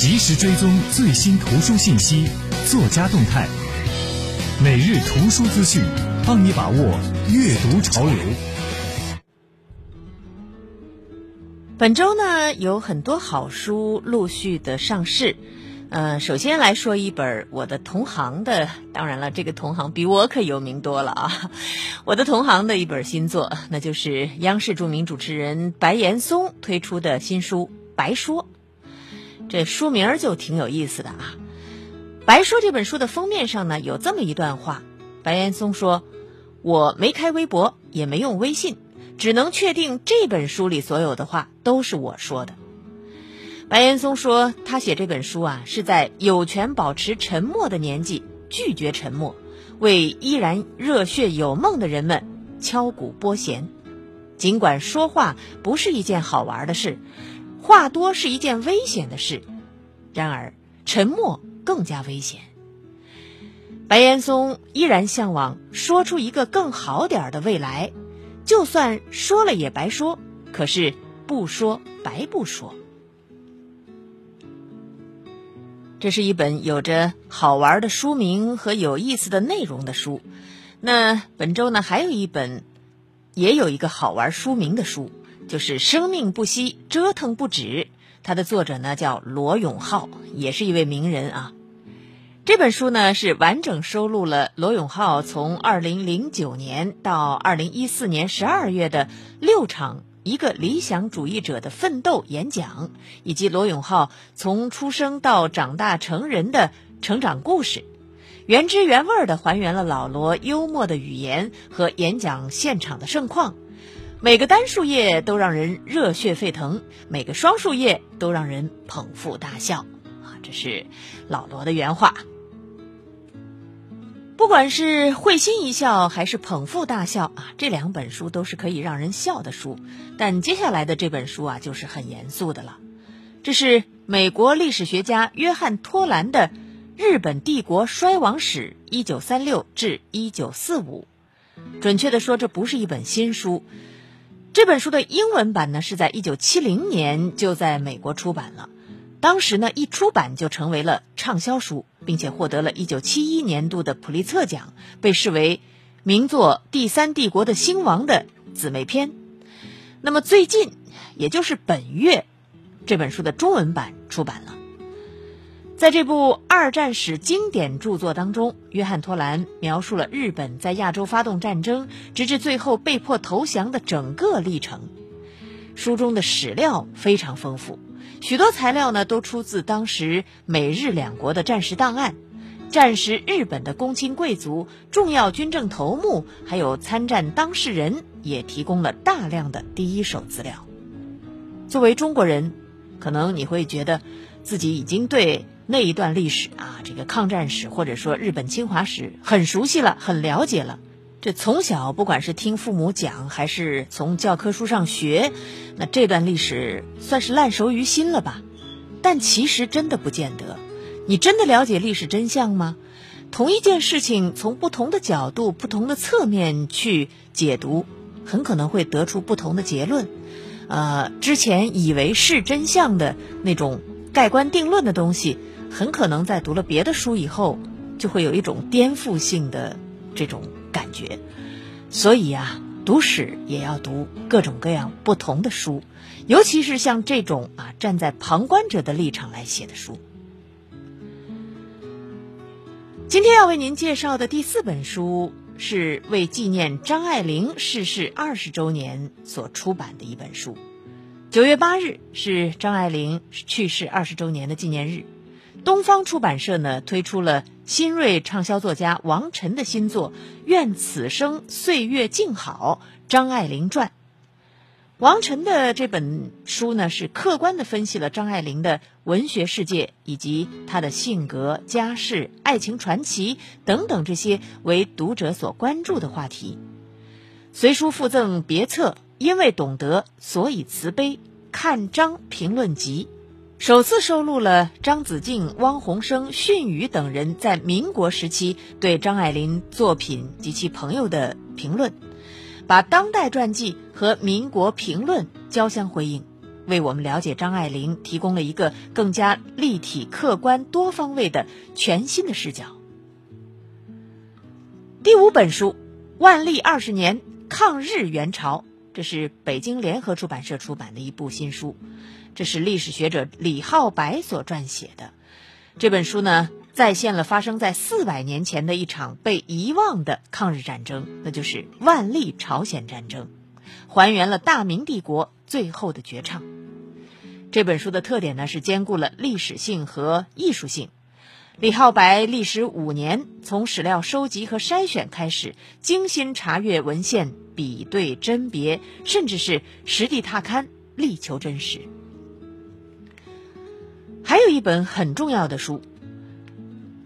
及时追踪最新图书信息、作家动态，每日图书资讯，帮你把握阅读潮流。本周呢，有很多好书陆续的上市。呃，首先来说一本我的同行的，当然了，这个同行比我可有名多了啊。我的同行的一本新作，那就是央视著名主持人白岩松推出的新书《白说》。这书名就挺有意思的啊。《白说》这本书的封面上呢，有这么一段话：白岩松说：“我没开微博，也没用微信，只能确定这本书里所有的话都是我说的。”白岩松说：“他写这本书啊，是在有权保持沉默的年纪，拒绝沉默，为依然热血有梦的人们敲鼓拨弦。尽管说话不是一件好玩的事，话多是一件危险的事，然而沉默更加危险。白岩松依然向往说出一个更好点儿的未来，就算说了也白说，可是不说白不说。”这是一本有着好玩的书名和有意思的内容的书。那本周呢，还有一本，也有一个好玩书名的书，就是《生命不息，折腾不止》。它的作者呢叫罗永浩，也是一位名人啊。这本书呢是完整收录了罗永浩从2009年到2014年12月的六场。一个理想主义者的奋斗演讲，以及罗永浩从出生到长大成人的成长故事，原汁原味的还原了老罗幽默的语言和演讲现场的盛况。每个单数页都让人热血沸腾，每个双数页都让人捧腹大笑。啊，这是老罗的原话。不管是会心一笑还是捧腹大笑啊，这两本书都是可以让人笑的书。但接下来的这本书啊，就是很严肃的了。这是美国历史学家约翰托兰的《日本帝国衰亡史（一九三六至一九四五）》。准确的说，这不是一本新书。这本书的英文版呢，是在一九七零年就在美国出版了。当时呢，一出版就成为了畅销书，并且获得了一九七一年度的普利策奖，被视为名作《第三帝国的兴亡》的姊妹篇。那么最近，也就是本月，这本书的中文版出版了。在这部二战史经典著作当中，约翰·托兰描述了日本在亚洲发动战争，直至最后被迫投降的整个历程。书中的史料非常丰富。许多材料呢都出自当时美日两国的战时档案，战时日本的公卿贵族、重要军政头目，还有参战当事人也提供了大量的第一手资料。作为中国人，可能你会觉得自己已经对那一段历史啊，这个抗战史或者说日本侵华史很熟悉了，很了解了。这从小不管是听父母讲，还是从教科书上学，那这段历史算是烂熟于心了吧？但其实真的不见得。你真的了解历史真相吗？同一件事情，从不同的角度、不同的侧面去解读，很可能会得出不同的结论。呃，之前以为是真相的那种盖棺定论的东西，很可能在读了别的书以后，就会有一种颠覆性的这种。感觉，所以啊，读史也要读各种各样不同的书，尤其是像这种啊站在旁观者的立场来写的书。今天要为您介绍的第四本书是为纪念张爱玲逝世二十周年所出版的一本书。九月八日是张爱玲去世二十周年的纪念日。东方出版社呢推出了新锐畅销作家王晨的新作《愿此生岁月静好》张爱玲传。王晨的这本书呢是客观的分析了张爱玲的文学世界以及她的性格、家世、爱情传奇等等这些为读者所关注的话题。随书附赠别册，因为懂得，所以慈悲。看张评论集。首次收录了张子静、汪洪生、逊宇等人在民国时期对张爱玲作品及其朋友的评论，把当代传记和民国评论交相辉映。为我们了解张爱玲提供了一个更加立体、客观、多方位的全新的视角。第五本书《万历二十年抗日援朝》，这是北京联合出版社出版的一部新书，这是历史学者李浩白所撰写的。这本书呢，再现了发生在四百年前的一场被遗忘的抗日战争，那就是万历朝鲜战争，还原了大明帝国最后的绝唱。这本书的特点呢，是兼顾了历史性和艺术性。李浩白历时五年，从史料收集和筛选开始，精心查阅文献，比对甄别，甚至是实地踏勘，力求真实。还有一本很重要的书，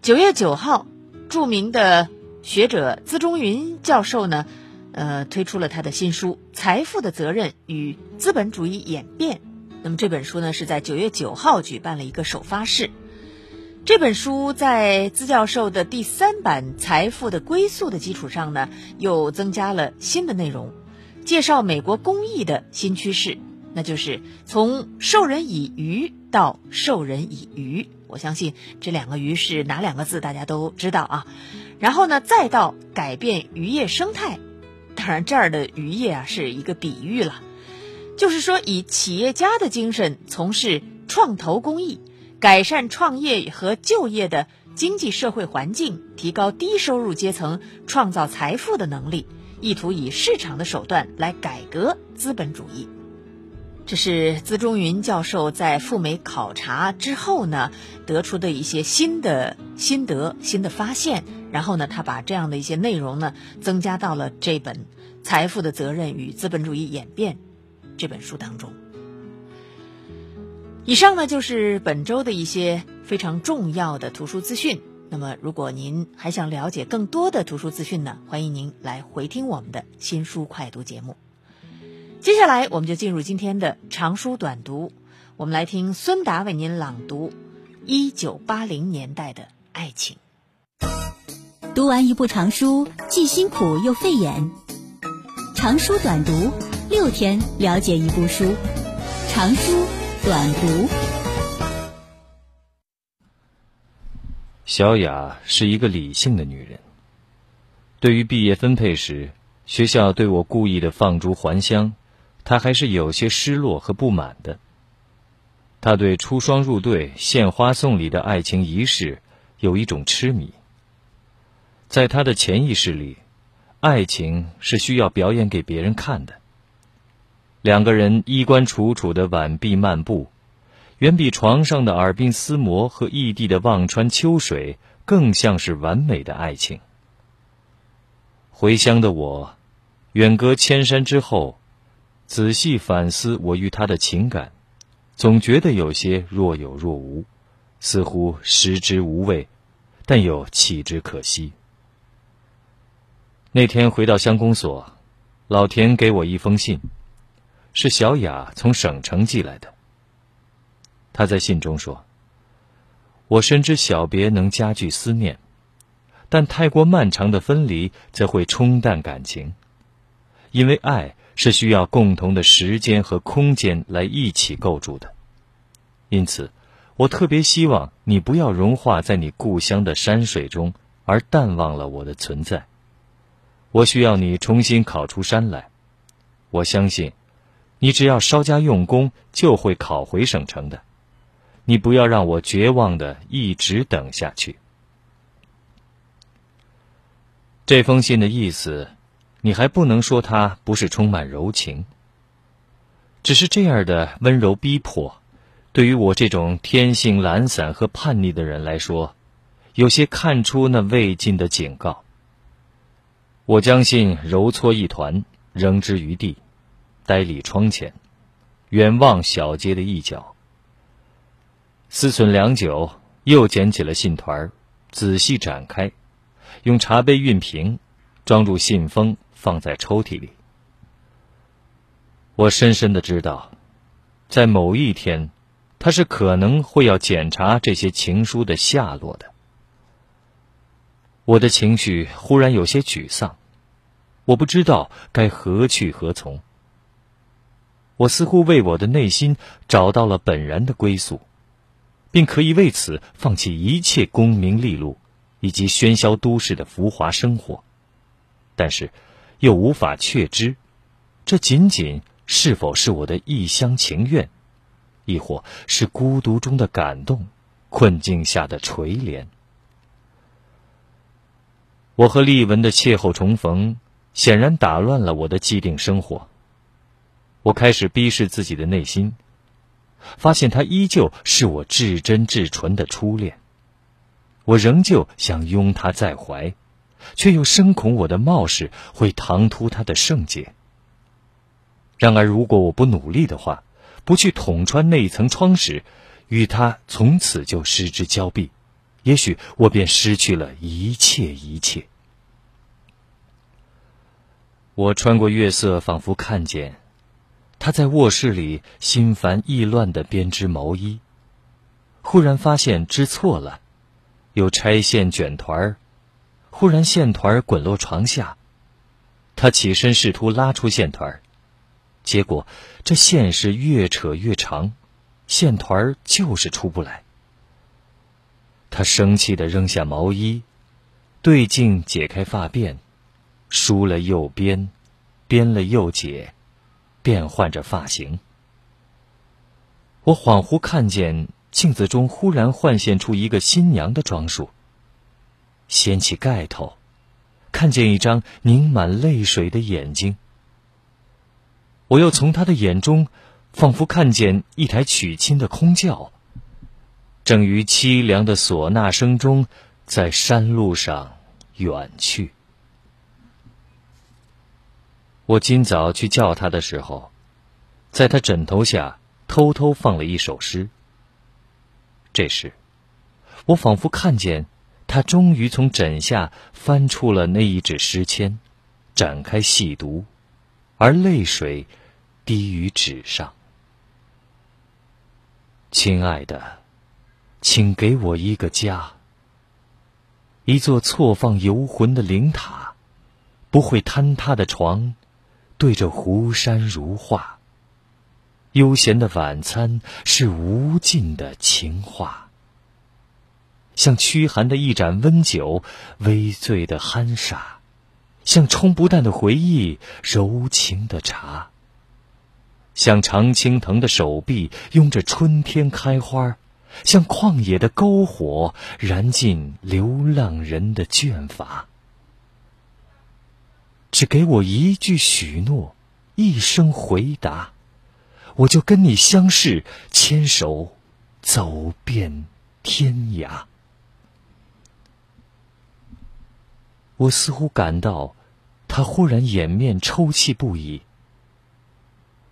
九月九号，著名的学者资中云教授呢，呃，推出了他的新书《财富的责任与资本主义演变》。那么这本书呢，是在九月九号举办了一个首发式。这本书在资教授的第三版《财富的归宿》的基础上呢，又增加了新的内容，介绍美国公益的新趋势，那就是从授人以渔到授人以渔。我相信这两个“鱼”是哪两个字，大家都知道啊。然后呢，再到改变渔业生态，当然这儿的渔业啊是一个比喻了，就是说以企业家的精神从事创投公益。改善创业和就业的经济社会环境，提高低收入阶层创造财富的能力，意图以市场的手段来改革资本主义。这是资中云教授在赴美考察之后呢得出的一些新的心得、新的发现。然后呢，他把这样的一些内容呢增加到了这本《财富的责任与资本主义演变》这本书当中。以上呢就是本周的一些非常重要的图书资讯。那么，如果您还想了解更多的图书资讯呢，欢迎您来回听我们的新书快读节目。接下来，我们就进入今天的长书短读，我们来听孙达为您朗读《一九八零年代的爱情》。读完一部长书，既辛苦又费眼。长书短读，六天了解一部书。长书。短读。小雅是一个理性的女人。对于毕业分配时，学校对我故意的放逐还乡，他还是有些失落和不满的。他对出双入对、献花送礼的爱情仪式有一种痴迷。在他的潜意识里，爱情是需要表演给别人看的。两个人衣冠楚楚的挽臂漫步，远比床上的耳鬓厮磨和异地的望穿秋水更像是完美的爱情。回乡的我，远隔千山之后，仔细反思我与他的情感，总觉得有些若有若无，似乎食之无味，但又弃之可惜。那天回到乡公所，老田给我一封信。是小雅从省城寄来的。他在信中说：“我深知小别能加剧思念，但太过漫长的分离则会冲淡感情。因为爱是需要共同的时间和空间来一起构筑的。因此，我特别希望你不要融化在你故乡的山水中，而淡忘了我的存在。我需要你重新考出山来。我相信。”你只要稍加用功，就会考回省城的。你不要让我绝望的一直等下去。这封信的意思，你还不能说他不是充满柔情。只是这样的温柔逼迫，对于我这种天性懒散和叛逆的人来说，有些看出那未尽的警告。我将信揉搓一团，扔之于地。呆立窗前，远望小街的一角。思忖良久，又捡起了信团仔细展开，用茶杯熨平，装入信封，放在抽屉里。我深深的知道，在某一天，他是可能会要检查这些情书的下落的。我的情绪忽然有些沮丧，我不知道该何去何从。我似乎为我的内心找到了本然的归宿，并可以为此放弃一切功名利禄以及喧嚣都市的浮华生活。但是，又无法确知，这仅仅是否是我的一厢情愿，亦或是孤独中的感动，困境下的垂怜。我和丽文的邂逅重逢，显然打乱了我的既定生活。我开始逼视自己的内心，发现他依旧是我至真至纯的初恋。我仍旧想拥他在怀，却又深恐我的冒失会唐突他的圣洁。然而，如果我不努力的话，不去捅穿那一层窗时，与他从此就失之交臂，也许我便失去了一切一切。我穿过月色，仿佛看见。他在卧室里心烦意乱的编织毛衣，忽然发现织错了，又拆线卷团儿，忽然线团滚落床下，他起身试图拉出线团，结果这线是越扯越长，线团就是出不来。他生气的扔下毛衣，对镜解开发辫，梳了又编，编了又解。变换着发型，我恍惚看见镜子中忽然幻现出一个新娘的装束。掀起盖头，看见一张凝满泪水的眼睛。我又从他的眼中，仿佛看见一台娶亲的空轿，正于凄凉的唢呐声中，在山路上远去。我今早去叫他的时候，在他枕头下偷偷放了一首诗。这时，我仿佛看见他终于从枕下翻出了那一纸诗签，展开细读，而泪水滴于纸上。亲爱的，请给我一个家，一座错放游魂的灵塔，不会坍塌的床。对着湖山如画，悠闲的晚餐是无尽的情话，像驱寒的一盏温酒，微醉的酣傻，像冲不淡的回忆，柔情的茶，像常青藤的手臂拥着春天开花，像旷野的篝火燃尽流浪人的倦乏。只给我一句许诺，一声回答，我就跟你相视，牵手走遍天涯。我似乎感到，他忽然掩面抽泣不已。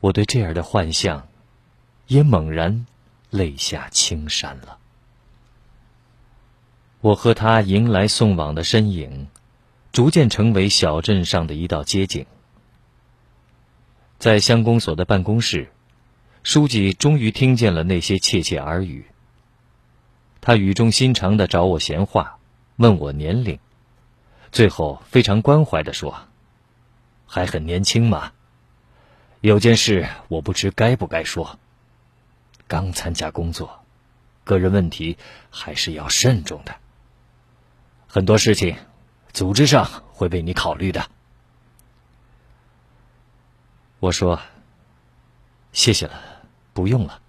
我对这样的幻象，也猛然泪下青山了。我和他迎来送往的身影。逐渐成为小镇上的一道街景。在乡公所的办公室，书记终于听见了那些窃窃耳语。他语重心长的找我闲话，问我年龄，最后非常关怀的说：“还很年轻嘛。有件事我不知该不该说。刚参加工作，个人问题还是要慎重的。很多事情。”组织上会为你考虑的。我说：“谢谢了，不用了。”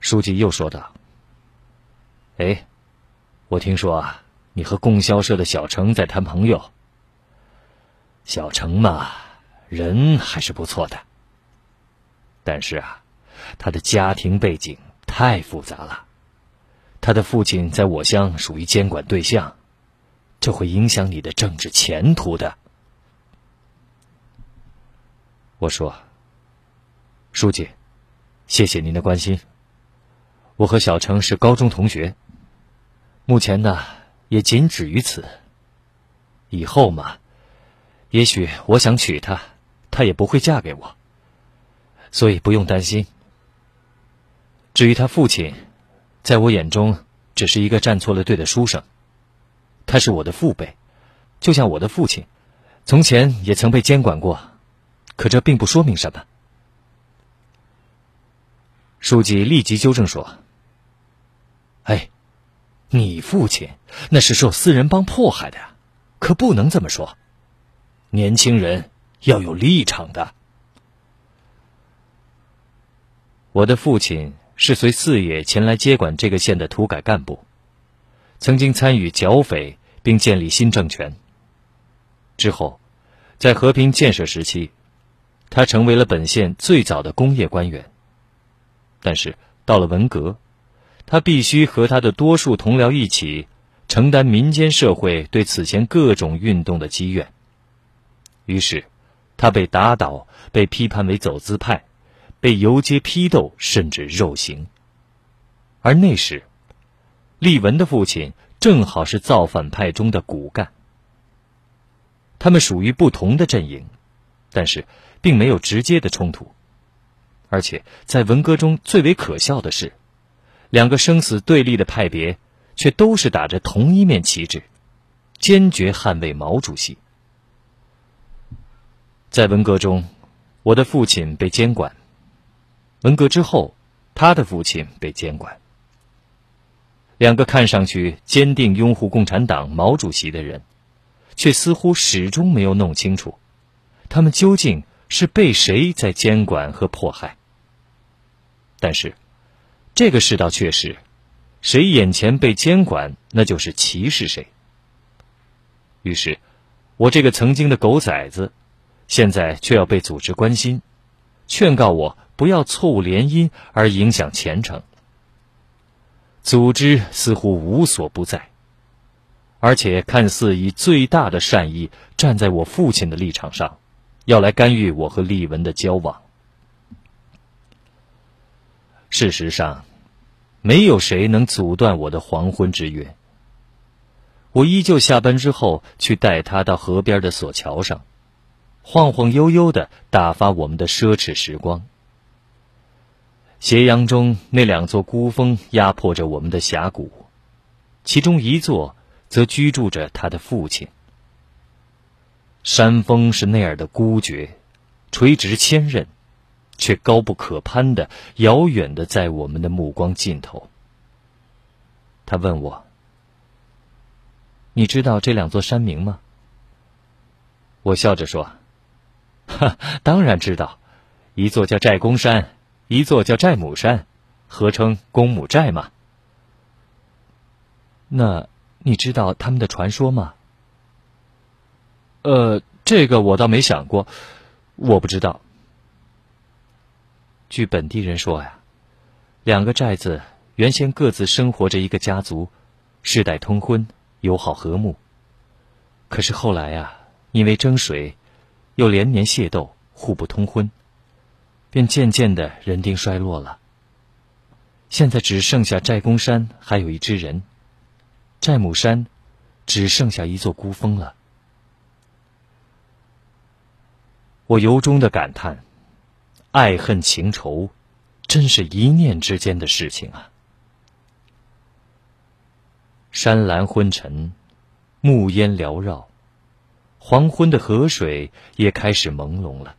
书记又说道：“哎，我听说啊，你和供销社的小程在谈朋友。小程嘛，人还是不错的，但是啊，他的家庭背景太复杂了。他的父亲在我乡属于监管对象。”这会影响你的政治前途的。我说：“书记，谢谢您的关心。我和小程是高中同学，目前呢也仅止于此。以后嘛，也许我想娶她，她也不会嫁给我，所以不用担心。至于他父亲，在我眼中只是一个站错了队的书生。”他是我的父辈，就像我的父亲，从前也曾被监管过，可这并不说明什么。书记立即纠正说：“哎，你父亲那是受私人帮迫害的呀，可不能这么说。年轻人要有立场的。”我的父亲是随四爷前来接管这个县的土改干部，曾经参与剿匪并建立新政权。之后，在和平建设时期，他成为了本县最早的工业官员。但是到了文革，他必须和他的多数同僚一起承担民间社会对此前各种运动的积怨。于是，他被打倒，被批判为走资派。被游街批斗，甚至肉刑。而那时，丽文的父亲正好是造反派中的骨干。他们属于不同的阵营，但是并没有直接的冲突。而且在文革中最为可笑的是，两个生死对立的派别却都是打着同一面旗帜，坚决捍卫毛主席。在文革中，我的父亲被监管。文革之后，他的父亲被监管。两个看上去坚定拥护共产党、毛主席的人，却似乎始终没有弄清楚，他们究竟是被谁在监管和迫害。但是，这个世道确实，谁眼前被监管，那就是歧视谁。于是，我这个曾经的狗崽子，现在却要被组织关心，劝告我。不要错误联姻而影响前程。组织似乎无所不在，而且看似以最大的善意站在我父亲的立场上，要来干预我和丽文的交往。事实上，没有谁能阻断我的黄昏之约。我依旧下班之后去带他到河边的索桥上，晃晃悠悠的打发我们的奢侈时光。斜阳中，那两座孤峰压迫着我们的峡谷，其中一座则居住着他的父亲。山峰是那样的孤绝，垂直千仞，却高不可攀的遥远的在我们的目光尽头。他问我：“你知道这两座山名吗？”我笑着说：“哈，当然知道，一座叫寨公山。”一座叫寨母山，合称公母寨嘛？那你知道他们的传说吗？呃，这个我倒没想过，我不知道。据本地人说呀，两个寨子原先各自生活着一个家族，世代通婚，友好和睦。可是后来呀，因为争水，又连年械斗，互不通婚。便渐渐的人丁衰落了。现在只剩下寨公山还有一只人，寨母山只剩下一座孤峰了。我由衷的感叹：爱恨情仇，真是一念之间的事情啊！山岚昏沉，暮烟缭绕，黄昏的河水也开始朦胧了。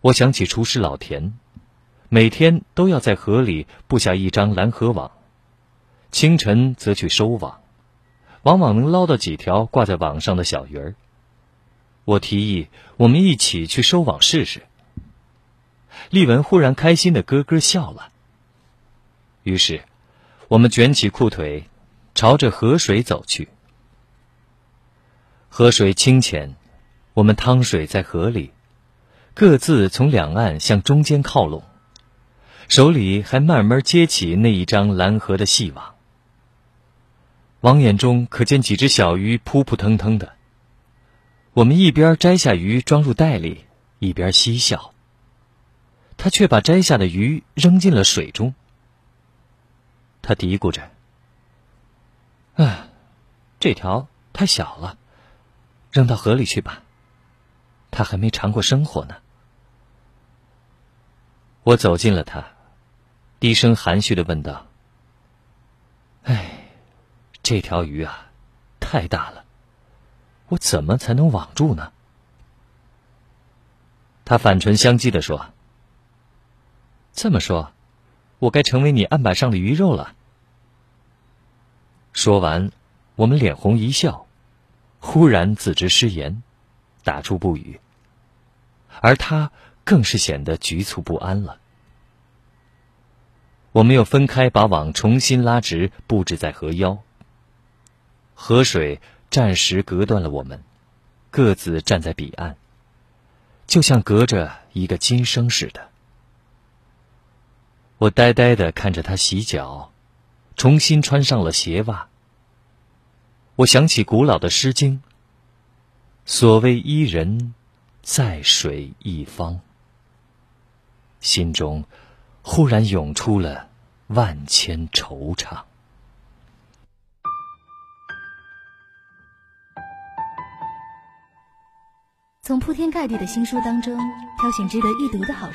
我想起厨师老田，每天都要在河里布下一张拦河网，清晨则去收网，往往能捞到几条挂在网上的小鱼儿。我提议我们一起去收网试试。丽文忽然开心的咯咯笑了。于是，我们卷起裤腿，朝着河水走去。河水清浅，我们趟水在河里。各自从两岸向中间靠拢，手里还慢慢接起那一张蓝河的细网。网眼中可见几只小鱼扑扑腾腾的。我们一边摘下鱼装入袋里，一边嬉笑。他却把摘下的鱼扔进了水中。他嘀咕着：“啊，这条太小了，扔到河里去吧。他还没尝过生活呢。”我走近了他，低声含蓄的问道：“哎，这条鱼啊，太大了，我怎么才能网住呢？”他反唇相讥的说：“这么说，我该成为你案板上的鱼肉了。”说完，我们脸红一笑，忽然自知失言，打出不语。而他更是显得局促不安了。我们又分开，把网重新拉直，布置在河腰。河水暂时隔断了我们，各自站在彼岸，就像隔着一个今生似的。我呆呆的看着他洗脚，重新穿上了鞋袜。我想起古老的《诗经》：“所谓伊人，在水一方。”心中。忽然涌出了万千惆怅。从铺天盖地的新书当中挑选值得一读的好书。